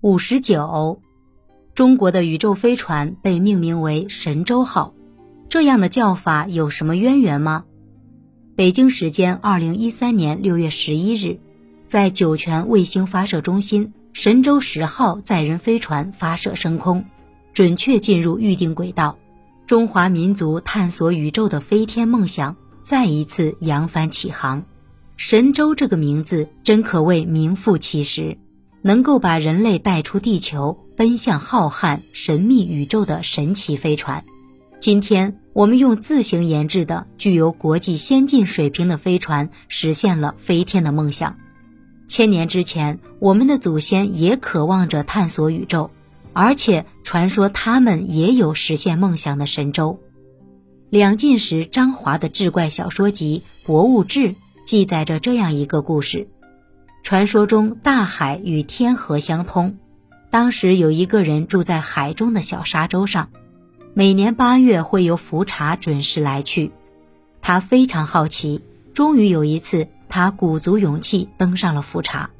五十九，中国的宇宙飞船被命名为“神舟号”，这样的叫法有什么渊源吗？北京时间二零一三年六月十一日，在酒泉卫星发射中心，神舟十号载人飞船发射升空，准确进入预定轨道，中华民族探索宇宙的飞天梦想再一次扬帆起航。神舟这个名字真可谓名副其实，能够把人类带出地球，奔向浩瀚神秘宇宙的神奇飞船。今天，我们用自行研制的具有国际先进水平的飞船，实现了飞天的梦想。千年之前，我们的祖先也渴望着探索宇宙，而且传说他们也有实现梦想的神舟。两晋时张华的志怪小说集《博物志》。记载着这样一个故事：传说中大海与天河相通，当时有一个人住在海中的小沙洲上，每年八月会有浮茶准时来去。他非常好奇，终于有一次，他鼓足勇气登上了浮茶。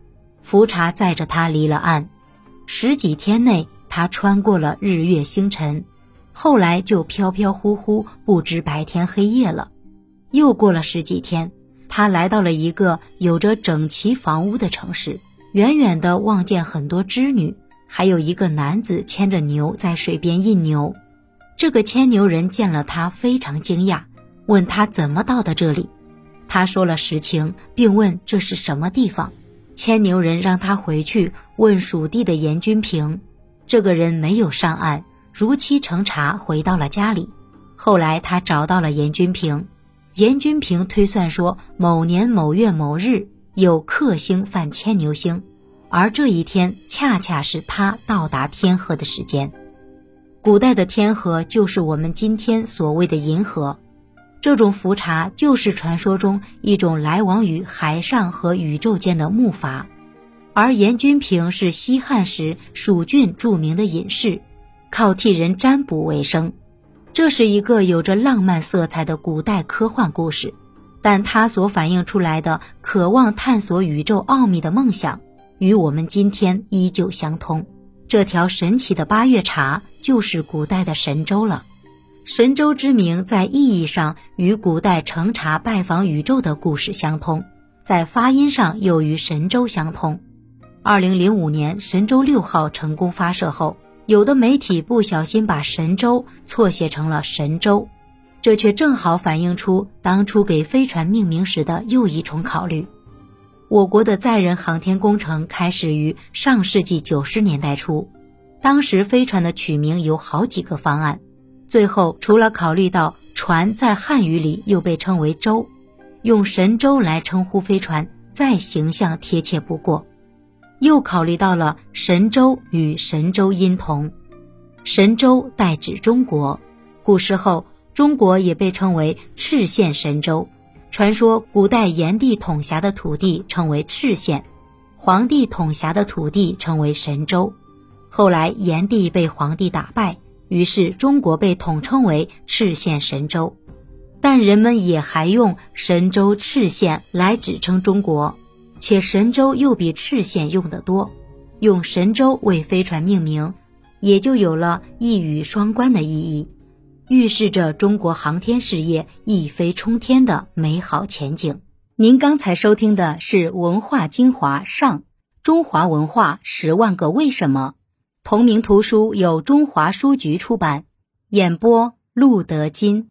浮茶载着他离了岸，十几天内，他穿过了日月星辰，后来就飘飘忽忽，不知白天黑夜了。又过了十几天。他来到了一个有着整齐房屋的城市，远远的望见很多织女，还有一个男子牵着牛在水边印牛。这个牵牛人见了他非常惊讶，问他怎么到的这里。他说了实情，并问这是什么地方。牵牛人让他回去问属地的严君平。这个人没有上岸，如期乘茶回到了家里。后来他找到了严君平。严君平推算说，某年某月某日有克星犯牵牛星，而这一天恰恰是他到达天河的时间。古代的天河就是我们今天所谓的银河，这种浮查就是传说中一种来往于海上和宇宙间的木筏。而严君平是西汉时蜀郡著名的隐士，靠替人占卜为生。这是一个有着浪漫色彩的古代科幻故事，但它所反映出来的渴望探索宇宙奥秘的梦想，与我们今天依旧相通。这条神奇的八月茶就是古代的神州了。神州之名在意义上与古代乘茶拜访宇宙的故事相通，在发音上又与神州相通。二零零五年，神舟六号成功发射后。有的媒体不小心把“神舟”错写成了“神舟”，这却正好反映出当初给飞船命名时的又一重考虑。我国的载人航天工程开始于上世纪九十年代初，当时飞船的取名有好几个方案，最后除了考虑到船在汉语里又被称为“舟”，用“神舟”来称呼飞船再形象贴切不过。又考虑到了神州与神州音同，神州代指中国。古时候，中国也被称为赤县神州。传说古代炎帝统辖的土地称为赤县，黄帝统辖的土地称为神州。后来炎帝被黄帝打败，于是中国被统称为赤县神州。但人们也还用神州赤县来指称中国。且神舟又比赤县用得多，用神舟为飞船命名，也就有了一语双关的意义，预示着中国航天事业一飞冲天的美好前景。您刚才收听的是《文化精华上中华文化十万个为什么》，同名图书由中华书局出版，演播陆德金。